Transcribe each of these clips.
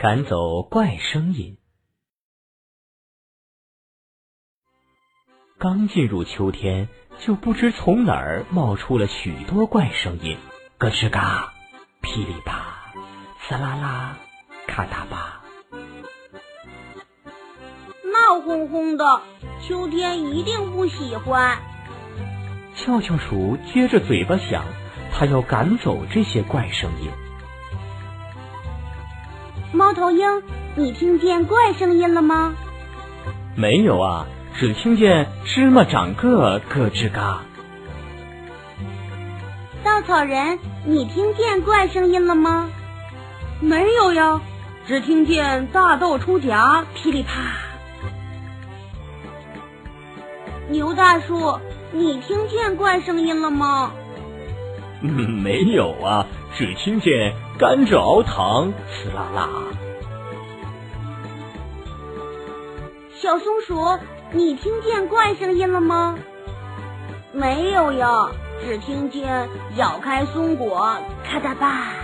赶走怪声音。刚进入秋天，就不知从哪儿冒出了许多怪声音，咯吱嘎、噼里啪、滋啦啦、咔嗒吧，闹哄哄的，秋天一定不喜欢。翘翘鼠撅着嘴巴想，它要赶走这些怪声音。猫头鹰，你听见怪声音了吗？没有啊。只听见芝麻长个咯吱嘎。稻草人，你听见怪声音了吗？没有呀，只听见大豆出荚噼里啪。牛大叔，你听见怪声音了吗？嗯，没有啊，只听见甘蔗熬糖呲啦啦。小松鼠。你听见怪声音了吗？没有呀，只听见咬开松果咔嗒吧，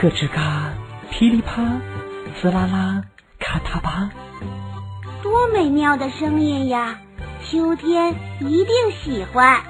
咯吱嘎，噼里啪，滋啦啦，咔嗒吧，多美妙的声音呀！秋天一定喜欢。